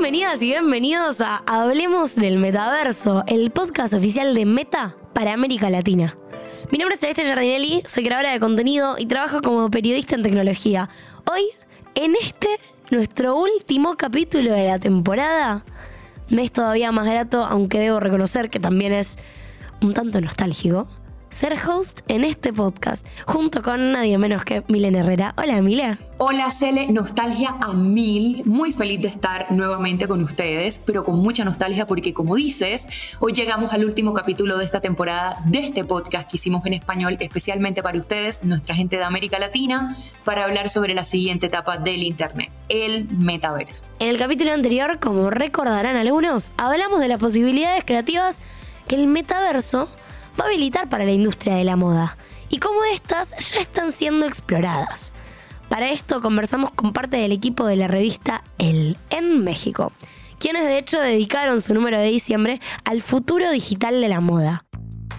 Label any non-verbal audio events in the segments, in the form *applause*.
Bienvenidas y bienvenidos a Hablemos del Metaverso, el podcast oficial de Meta para América Latina. Mi nombre es Celeste Giardinelli, soy creadora de contenido y trabajo como periodista en tecnología. Hoy, en este, nuestro último capítulo de la temporada, me es todavía más grato, aunque debo reconocer que también es un tanto nostálgico, ser host en este podcast, junto con nadie menos que Milen Herrera. Hola, Milen. Hola, Cele, nostalgia a mil. Muy feliz de estar nuevamente con ustedes, pero con mucha nostalgia porque, como dices, hoy llegamos al último capítulo de esta temporada de este podcast que hicimos en español especialmente para ustedes, nuestra gente de América Latina, para hablar sobre la siguiente etapa del Internet, el metaverso. En el capítulo anterior, como recordarán algunos, hablamos de las posibilidades creativas que el metaverso va habilitar para la industria de la moda y cómo estas ya están siendo exploradas. Para esto conversamos con parte del equipo de la revista El en México, quienes de hecho dedicaron su número de diciembre al futuro digital de la moda.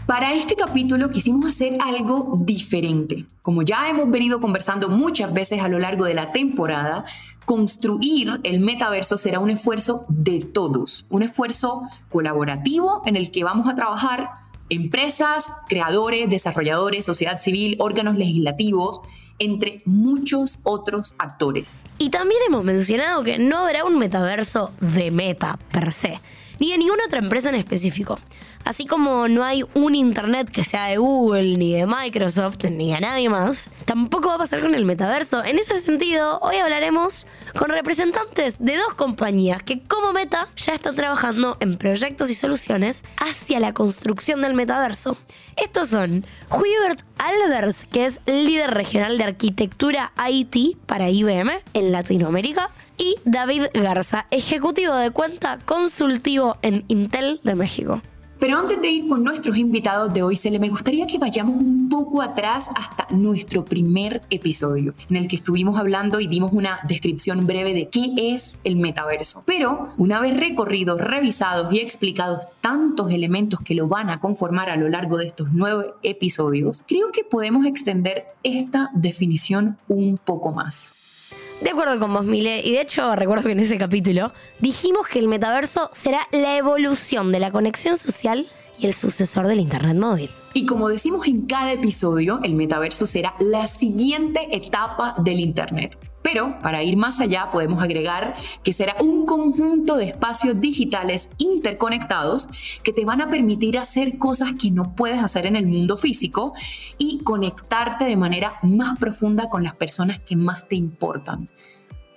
Para este capítulo quisimos hacer algo diferente. Como ya hemos venido conversando muchas veces a lo largo de la temporada, construir el metaverso será un esfuerzo de todos, un esfuerzo colaborativo en el que vamos a trabajar empresas, creadores, desarrolladores, sociedad civil, órganos legislativos, entre muchos otros actores. Y también hemos mencionado que no habrá un metaverso de meta per se, ni de ninguna otra empresa en específico. Así como no hay un Internet que sea de Google, ni de Microsoft, ni de nadie más, tampoco va a pasar con el metaverso. En ese sentido, hoy hablaremos con representantes de dos compañías que como meta ya están trabajando en proyectos y soluciones hacia la construcción del metaverso. Estos son Hubert Albers, que es líder regional de arquitectura IT para IBM en Latinoamérica, y David Garza, ejecutivo de cuenta consultivo en Intel de México. Pero antes de ir con nuestros invitados de hoy, Cele, me gustaría que vayamos un poco atrás hasta nuestro primer episodio, en el que estuvimos hablando y dimos una descripción breve de qué es el metaverso. Pero una vez recorridos, revisados y explicados tantos elementos que lo van a conformar a lo largo de estos nueve episodios, creo que podemos extender esta definición un poco más. De acuerdo con vos, Mile, y de hecho recuerdo que en ese capítulo dijimos que el metaverso será la evolución de la conexión social y el sucesor del Internet móvil. Y como decimos en cada episodio, el metaverso será la siguiente etapa del Internet. Pero para ir más allá podemos agregar que será un conjunto de espacios digitales interconectados que te van a permitir hacer cosas que no puedes hacer en el mundo físico y conectarte de manera más profunda con las personas que más te importan.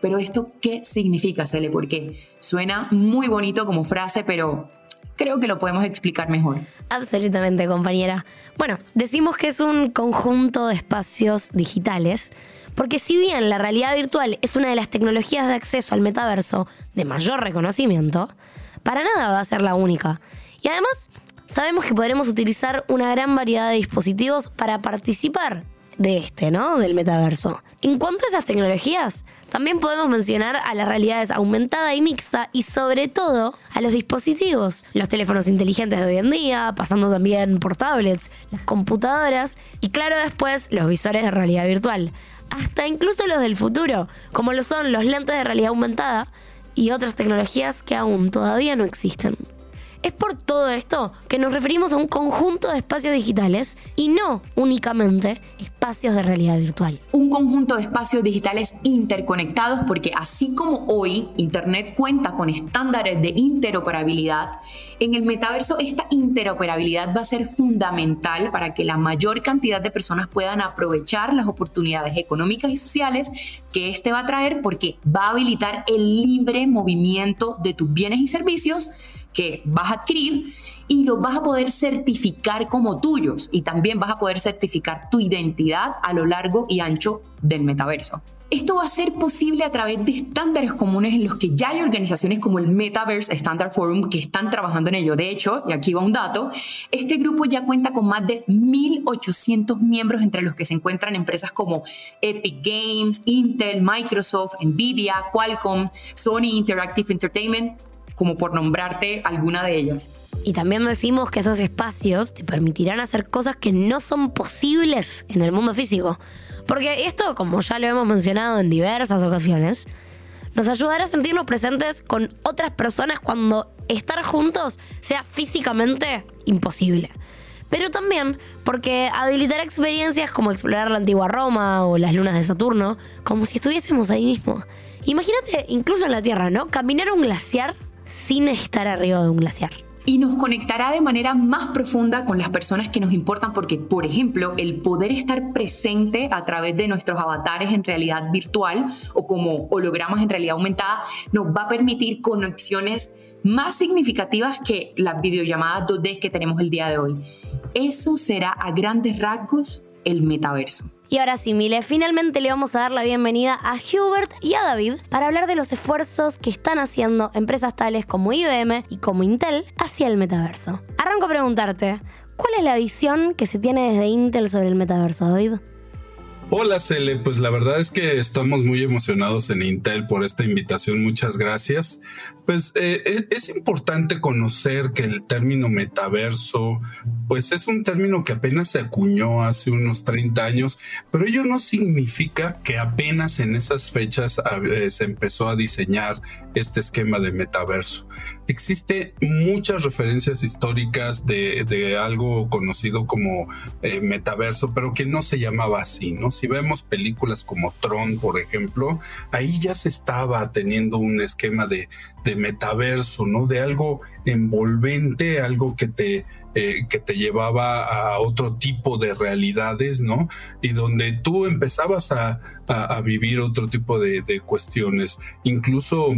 Pero esto, ¿qué significa, Cele? Porque suena muy bonito como frase, pero creo que lo podemos explicar mejor. Absolutamente, compañera. Bueno, decimos que es un conjunto de espacios digitales porque si bien la realidad virtual es una de las tecnologías de acceso al metaverso de mayor reconocimiento, para nada va a ser la única. Y además, sabemos que podremos utilizar una gran variedad de dispositivos para participar de este, ¿no? Del metaverso. En cuanto a esas tecnologías, también podemos mencionar a las realidades aumentada y mixta y sobre todo a los dispositivos, los teléfonos inteligentes de hoy en día, pasando también por tablets, las computadoras y claro después los visores de realidad virtual hasta incluso los del futuro, como lo son los lentes de realidad aumentada y otras tecnologías que aún todavía no existen. Es por todo esto que nos referimos a un conjunto de espacios digitales y no únicamente espacios de realidad virtual. Un conjunto de espacios digitales interconectados porque así como hoy Internet cuenta con estándares de interoperabilidad, en el metaverso esta interoperabilidad va a ser fundamental para que la mayor cantidad de personas puedan aprovechar las oportunidades económicas y sociales que este va a traer porque va a habilitar el libre movimiento de tus bienes y servicios que vas a adquirir y los vas a poder certificar como tuyos y también vas a poder certificar tu identidad a lo largo y ancho del metaverso. Esto va a ser posible a través de estándares comunes en los que ya hay organizaciones como el Metaverse Standard Forum que están trabajando en ello. De hecho, y aquí va un dato, este grupo ya cuenta con más de 1.800 miembros entre los que se encuentran empresas como Epic Games, Intel, Microsoft, Nvidia, Qualcomm, Sony Interactive Entertainment, como por nombrarte alguna de ellas. Y también decimos que esos espacios te permitirán hacer cosas que no son posibles en el mundo físico. Porque esto, como ya lo hemos mencionado en diversas ocasiones, nos ayudará a sentirnos presentes con otras personas cuando estar juntos sea físicamente imposible. Pero también porque habilitará experiencias como explorar la antigua Roma o las lunas de Saturno, como si estuviésemos ahí mismo. Imagínate, incluso en la Tierra, ¿no? Caminar un glaciar sin estar arriba de un glaciar y nos conectará de manera más profunda con las personas que nos importan porque, por ejemplo, el poder estar presente a través de nuestros avatares en realidad virtual o como hologramas en realidad aumentada nos va a permitir conexiones más significativas que las videollamadas 2D que tenemos el día de hoy. Eso será a grandes rasgos el metaverso. Y ahora sí, Mile, finalmente le vamos a dar la bienvenida a Hubert y a David para hablar de los esfuerzos que están haciendo empresas tales como IBM y como Intel hacia el metaverso. Arranco a preguntarte, ¿cuál es la visión que se tiene desde Intel sobre el metaverso, David? Hola Cele, pues la verdad es que estamos muy emocionados en Intel por esta invitación, muchas gracias. Pues eh, e, es importante conocer que el término metaverso, pues es un término que apenas se acuñó hace unos 30 años, pero ello no significa que apenas en esas fechas se empezó a diseñar este esquema de metaverso. Existe muchas referencias históricas de, algo conocido como eh, metaverso, pero que no se llamaba así, ¿no? Si vemos películas como Tron, por ejemplo, ahí ya se estaba teniendo un esquema de, metaverso, ¿no? De algo envolvente, algo que te, eh, que te llevaba a otro tipo de realidades, ¿no? Y donde tú empezabas a, vivir otro tipo de, de cuestiones. Incluso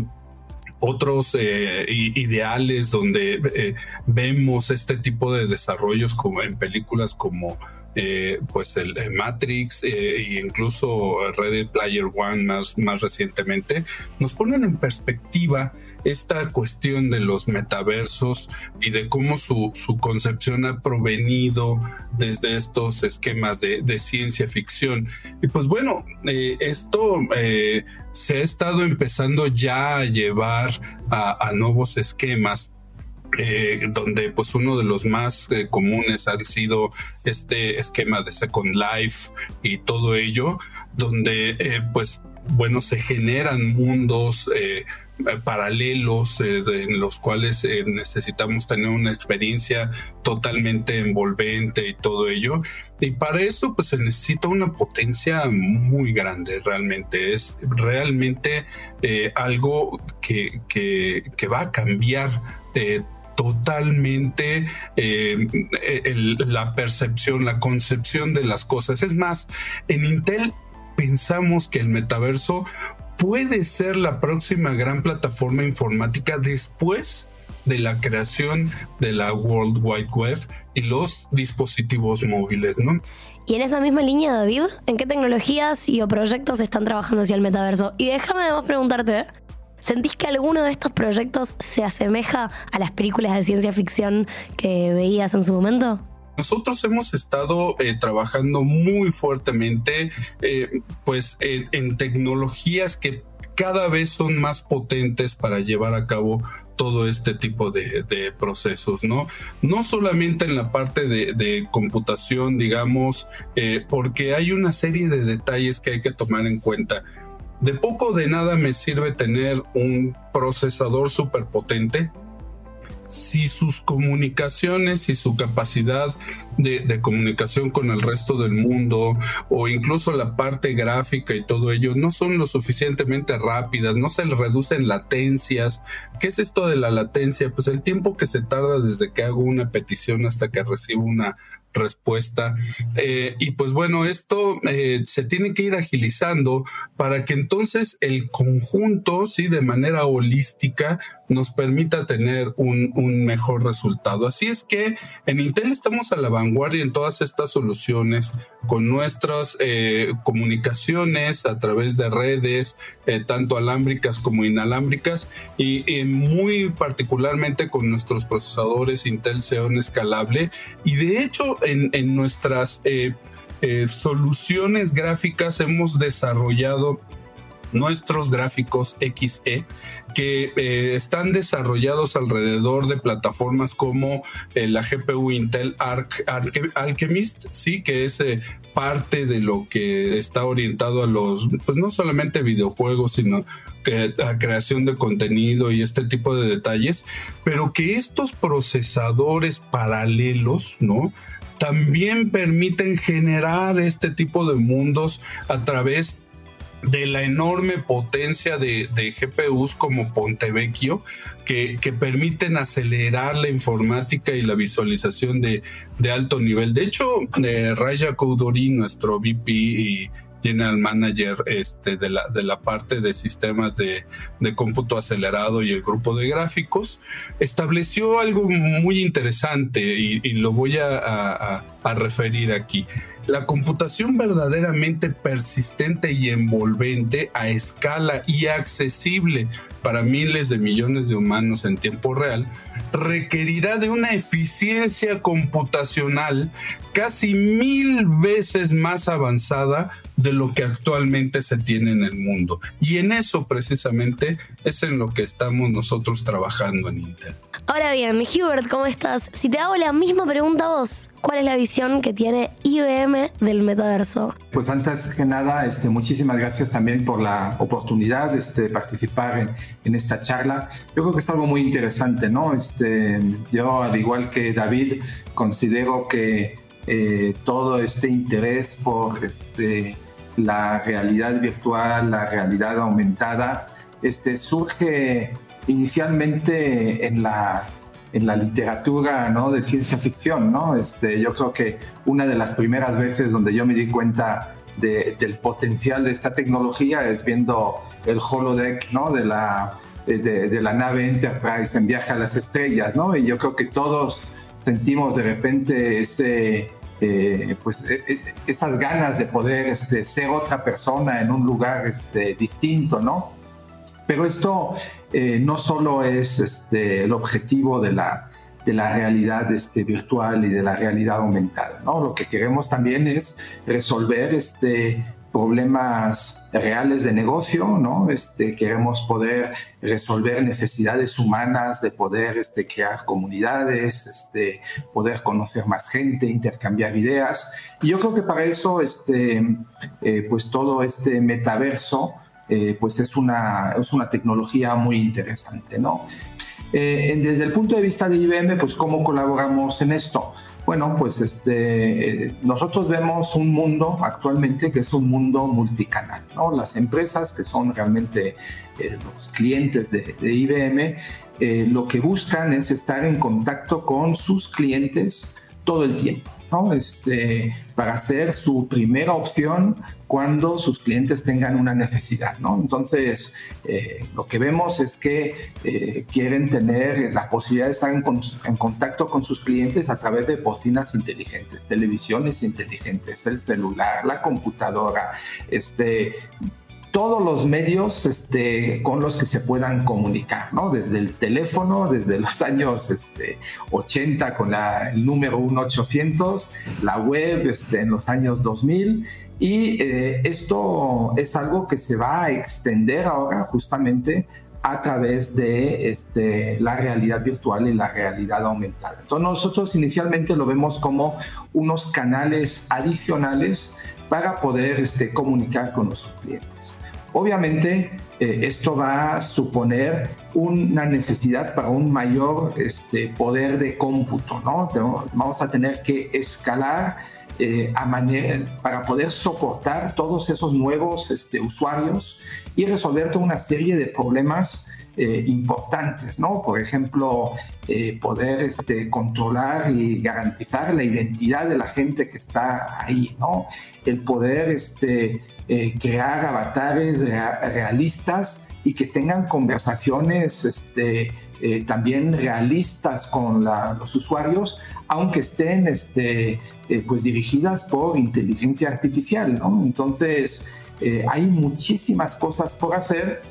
otros eh, ideales donde eh, vemos este tipo de desarrollos como en películas como eh, pues el, Matrix e incluso Ready Player One más, más recientemente, nos ponen en perspectiva esta cuestión de los metaversos y de cómo su, concepción ha provenido desde estos esquemas de, ciencia ficción. Y pues bueno, eh, esto eh, se ha estado empezando ya a llevar a, nuevos esquemas eh, donde pues uno de los más comunes ha sido este esquema de Second Life y todo ello, donde pues bueno se generan mundos eh, paralelos eh, en los cuales eh, necesitamos tener una experiencia totalmente envolvente y todo ello. Y para eso pues se necesita una potencia muy grande realmente. Es realmente algo que, que, va a cambiar totalmente la percepción, la concepción de las cosas. Es más, en Intel pensamos que el metaverso puede ser la próxima gran plataforma informática después de la creación de la World Wide Web y los dispositivos móviles, ¿no? Y en esa misma línea, David, ¿en qué tecnologías y o proyectos están trabajando hacia el metaverso? Y déjame además preguntarte, ¿sentís que alguno de estos proyectos se asemeja a las películas de ciencia ficción que veías en su momento? Nosotros hemos estado eh, trabajando muy fuertemente eh, pues en, tecnologías que cada vez son más potentes para llevar a cabo todo este tipo de, procesos, ¿no? No solamente en la parte de, computación, digamos, eh, porque hay una serie de detalles que hay que tomar en cuenta. De poco de nada me sirve tener un procesador súper potente si sus comunicaciones y su capacidad de, comunicación con el resto del mundo o incluso la parte gráfica y todo ello no son lo suficientemente rápidas, no se reducen latencias. ¿Qué es esto de la latencia? Pues el tiempo que se tarda desde que hago una petición hasta que recibo una respuesta. Eh, y pues bueno, esto eh, se tiene que ir agilizando para que entonces el conjunto, sí, de manera holística, nos permita tener un, mejor resultado. Así es que en Intel estamos a la vanguardia en todas estas soluciones con nuestras eh, comunicaciones a través de redes, tanto alámbricas como inalámbricas, y muy particularmente con nuestros procesadores Intel Xeon escalable. Y de hecho, en, nuestras eh, eh, soluciones gráficas hemos desarrollado nuestros gráficos XE que eh, están desarrollados alrededor de plataformas como eh, la GPU Intel Arc, Alchemist, sí, que es eh, parte de lo que está orientado a los, pues no solamente videojuegos, sino que, a creación de contenido y este tipo de detalles, pero que estos procesadores paralelos, ¿no? También permiten generar este tipo de mundos a través de la enorme potencia de, GPUs como Pontevecchio que, que, permiten acelerar la informática y la visualización de, alto nivel. De hecho, eh, Raja Koudori, nuestro VP y General Manager este, de, la, de la parte de sistemas de, cómputo acelerado y el grupo de gráficos, estableció algo muy interesante y, lo voy a referir aquí. La computación verdaderamente persistente y envolvente a escala y accesible para miles de millones de humanos en tiempo real requerirá de una eficiencia computacional casi mil veces más avanzada de lo que actualmente se tiene en el mundo. Y en eso precisamente es en lo que estamos nosotros trabajando en Intel. Ahora bien, Hubert, ¿cómo estás? Si te hago la misma pregunta a vos, ¿cuál es la visión que tiene IBM del metaverso? Pues antes que nada, este, muchísimas gracias también por la oportunidad este, de participar en, esta charla. Yo creo que es algo muy interesante, ¿no? Este, yo, al igual que David, considero que eh, todo este interés por este, la realidad virtual, la realidad aumentada, este, surge inicialmente en la, en la literatura ¿no? de ciencia ficción. ¿no? Este, yo creo que una de las primeras veces donde yo me di cuenta del potencial de esta tecnología es viendo el holodeck ¿no? de, la, de, la nave Enterprise en viaje a las estrellas. ¿no? Y yo creo que todos sentimos de repente ese, eh, pues, e, e, esas ganas de poder este, ser otra persona en un lugar este, distinto, ¿no? Pero esto eh, no solo es este, el objetivo de la, de la realidad este, virtual y de la realidad aumentada, ¿no? Lo que queremos también es resolver este, problemas reales de negocio, ¿no? Este, queremos poder resolver necesidades humanas de poder este, crear comunidades, este, poder conocer más gente, intercambiar ideas. Y yo creo que para eso, este, eh, pues todo este metaverso, eh, pues es una, es una tecnología muy interesante, ¿no? Eh, desde el punto de vista de IBM, pues cómo colaboramos en esto. Bueno, pues este, nosotros vemos un mundo actualmente que es un mundo multicanal, ¿no? Las empresas que son realmente eh, los clientes de, de IBM, lo que buscan es estar en contacto con sus clientes todo el tiempo. ¿No? Este, para ser su primera opción cuando sus clientes tengan una necesidad. ¿no? Entonces, eh, lo que vemos es que eh, quieren tener la posibilidad de estar en, en, contacto con sus clientes a través de bocinas inteligentes, televisiones inteligentes, el celular, la computadora, este, todos los medios este, con los que se puedan comunicar, ¿no? Desde el teléfono, desde los *laughs* años este, 80 con la, el número 1800, la web este, en los años 2000 y eh, esto es algo que se va a extender ahora justamente a través de este, la realidad virtual y la realidad aumentada. Entonces nosotros inicialmente lo vemos como unos canales adicionales para poder este, comunicar con nuestros clientes. Obviamente, eh, esto va a suponer una necesidad para un mayor este, poder de cómputo, ¿no? Vamos a tener que escalar eh, a manera, para poder soportar todos esos nuevos este, usuarios y resolver toda una serie de problemas eh, importantes, ¿no? Por ejemplo, poder este, controlar y garantizar la identidad de la gente que está ahí, ¿no? El poder este, eh, crear avatares realistas y que tengan conversaciones este, eh, también realistas con los usuarios, aunque estén este, eh, pues dirigidas por inteligencia artificial. Entonces, hay muchísimas cosas por hacer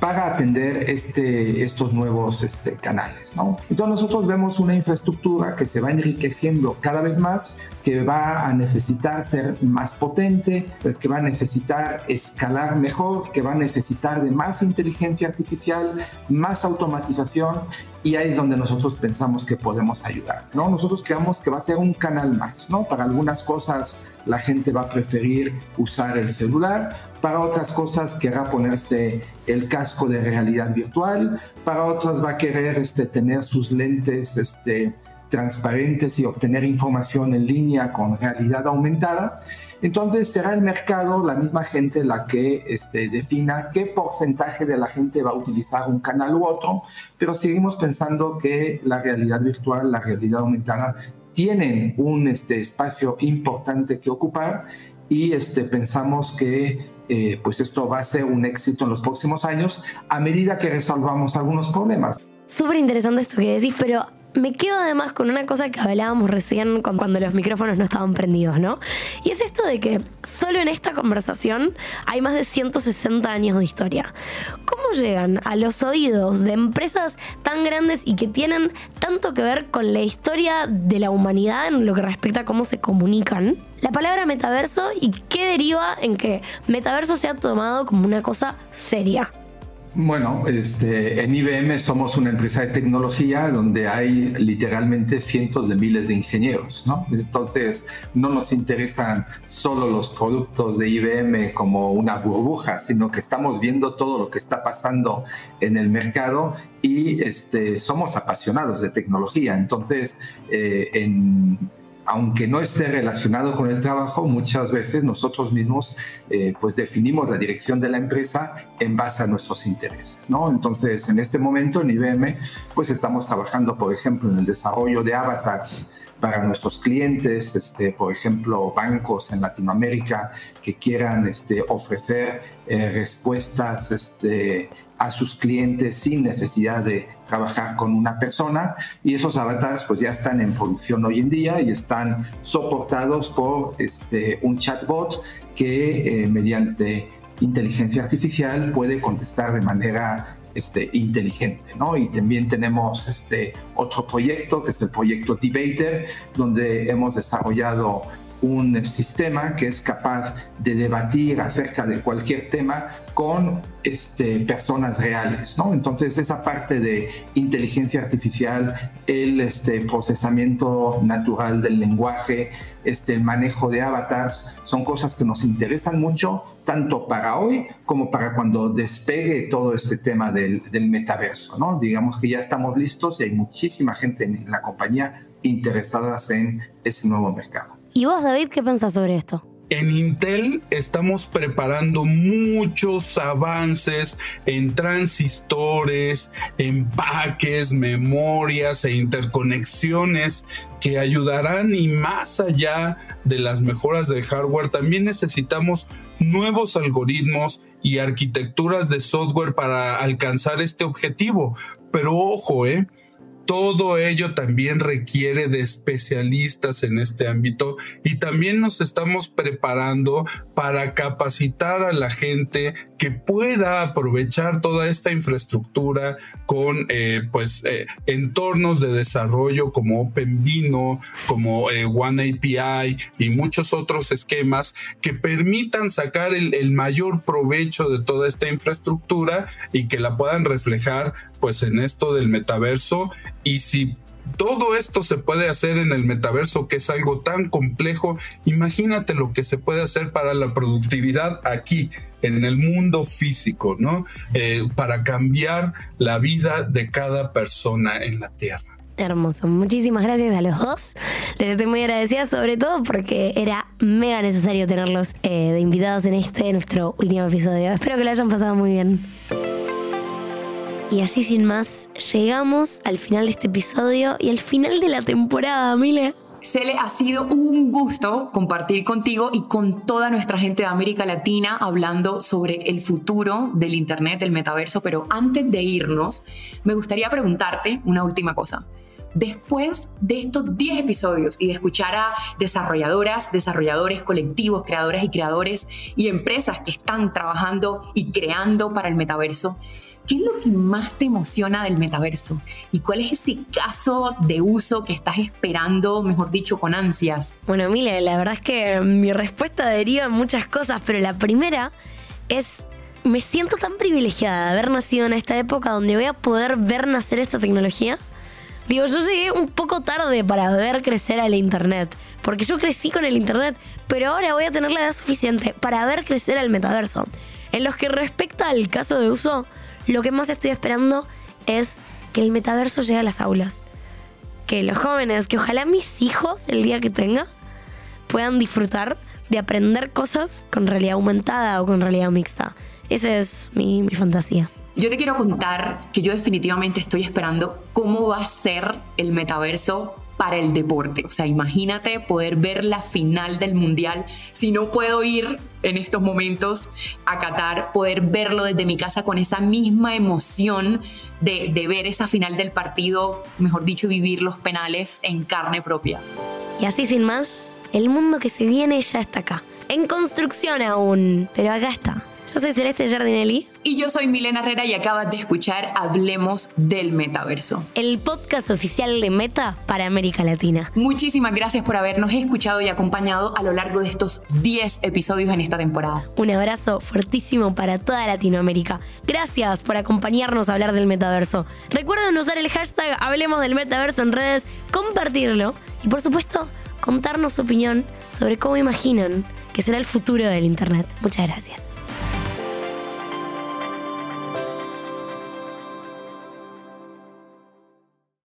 para atender este, estos nuevos este, canales. ¿no? Entonces nosotros vemos una infraestructura que se va enriqueciendo cada vez más, que va a necesitar ser más potente, que va a necesitar escalar mejor, que va a necesitar de más inteligencia artificial, más automatización y ahí es donde nosotros pensamos que podemos ayudar, ¿no? Nosotros creemos que va a ser un canal más, ¿no? Para algunas cosas la gente va a preferir usar el celular, para otras cosas querrá ponerse el casco de realidad virtual, para otras va a querer este, tener sus lentes este, transparentes y obtener información en línea con realidad aumentada. Entonces será el mercado, la misma gente, la que este, defina qué porcentaje de la gente va a utilizar un canal u otro, pero seguimos pensando que la realidad virtual, la realidad aumentada, tienen un este, espacio importante que ocupar y este, pensamos que eh, pues esto va a ser un éxito en los próximos años a medida que resolvamos algunos problemas. Súper interesante esto que decís, pero me quedo además con una cosa que hablábamos recién cuando los micrófonos no estaban prendidos, ¿no? Y es esto de que solo en esta conversación hay más de 160 años de historia. ¿Cómo llegan a los oídos de empresas tan grandes y que tienen tanto que ver con la historia de la humanidad en lo que respecta a cómo se comunican? La palabra metaverso y qué deriva en que metaverso se ha tomado como una cosa seria. Bueno, este, en IBM somos una empresa de tecnología donde hay literalmente cientos de miles de ingenieros, ¿no? Entonces, no nos interesan solo los productos de IBM como una burbuja, sino que estamos viendo todo lo que está pasando en el mercado y este, somos apasionados de tecnología. Entonces, eh, en aunque no esté relacionado con el trabajo, muchas veces nosotros mismos eh, pues definimos la dirección de la empresa en base a nuestros intereses. ¿no? Entonces, en este momento en IBM, pues estamos trabajando, por ejemplo, en el desarrollo de avatars para nuestros clientes, este, por ejemplo, bancos en Latinoamérica que quieran este, ofrecer eh, respuestas este, a sus clientes sin necesidad de trabajar con una persona y esos avatars pues ya están en producción hoy en día y están soportados por este, un chatbot que eh, mediante inteligencia artificial puede contestar de manera este, inteligente, ¿no? Y también tenemos este otro proyecto que es el proyecto Debater, donde hemos desarrollado un sistema que es capaz de debatir acerca de cualquier tema con este, personas reales, ¿no? Entonces esa parte de inteligencia artificial, el este, procesamiento natural del lenguaje, este, el manejo de avatars, son cosas que nos interesan mucho, tanto para hoy como para cuando despegue todo este tema del, del metaverso, ¿no? Digamos que ya estamos listos y hay muchísima gente en la compañía interesada en ese nuevo mercado. ¿Y vos, David, qué pensás sobre esto? En Intel estamos preparando muchos avances en transistores, empaques, memorias e interconexiones que ayudarán y más allá de las mejoras de hardware, también necesitamos nuevos algoritmos y arquitecturas de software para alcanzar este objetivo. Pero ojo, eh, todo ello también requiere de especialistas en este ámbito y también nos estamos preparando para capacitar a la gente que pueda aprovechar toda esta infraestructura con eh, pues eh, entornos de desarrollo como OpenVino, como eh, One API y muchos otros esquemas que permitan sacar el mayor provecho de toda esta infraestructura y que la puedan reflejar pues en esto del metaverso y si todo esto se puede hacer en el metaverso, que es algo tan complejo, imagínate lo que se puede hacer para la productividad aquí, en el mundo físico, ¿no? Eh, para cambiar la vida de cada persona en la Tierra. Hermoso. Muchísimas gracias a los dos. Les estoy muy agradecida, sobre todo porque era mega necesario tenerlos eh, de invitados en este nuestro último episodio. Espero que lo hayan pasado muy bien. Y así sin más, llegamos al final de este episodio y al final de la temporada, Mile. Cele, ha sido un gusto compartir contigo y con toda nuestra gente de América Latina hablando sobre el futuro del Internet, del metaverso, pero antes de irnos, me gustaría preguntarte una última cosa. después de estos 10 episodios y de escuchar a desarrolladoras, desarrolladores, colectivos, creadoras y creadores y empresas que están trabajando y creando para el metaverso, ¿qué es lo que más te emociona del metaverso? ¿Y cuál es ese caso de uso que estás esperando, mejor dicho, con ansias? Bueno, Mile, la verdad es que mi respuesta deriva en muchas cosas, pero la primera es me siento tan privilegiada de haber nacido en esta época donde voy a poder ver nacer esta tecnología. Digo, yo llegué un poco tarde para ver crecer al Internet, porque yo crecí con el Internet, pero ahora voy a tener la edad suficiente para ver crecer al metaverso. En lo que respecta al caso de uso, lo que más estoy esperando es que el metaverso llegue a las aulas. Que los jóvenes, que ojalá mis hijos, el día que tenga, puedan disfrutar de aprender cosas con realidad aumentada o con realidad mixta. Esa es mi, mi fantasía. Yo te quiero contar que yo definitivamente estoy esperando cómo va a ser el metaverso para el deporte. O sea, imagínate poder ver la final del mundial. Si no puedo ir en estos momentos a Qatar, poder verlo desde mi casa con esa misma emoción de, de ver esa final del partido, mejor dicho, vivir los penales en carne propia. Y así sin más, el mundo que se viene ya está acá. En construcción aún, pero acá está. Yo soy Celeste Giardinelli. Y yo soy Milena Herrera y acabas de escuchar Hablemos del Metaverso. El podcast oficial de Meta para América Latina. Muchísimas gracias por habernos escuchado y acompañado a lo largo de estos 10 episodios en esta temporada. Un abrazo fuertísimo para toda Latinoamérica. Gracias por acompañarnos a hablar del metaverso. Recuerden usar el hashtag Hablemos del Metaverso en redes, compartirlo y por supuesto contarnos su opinión sobre cómo imaginan que será el futuro del Internet. Muchas gracias.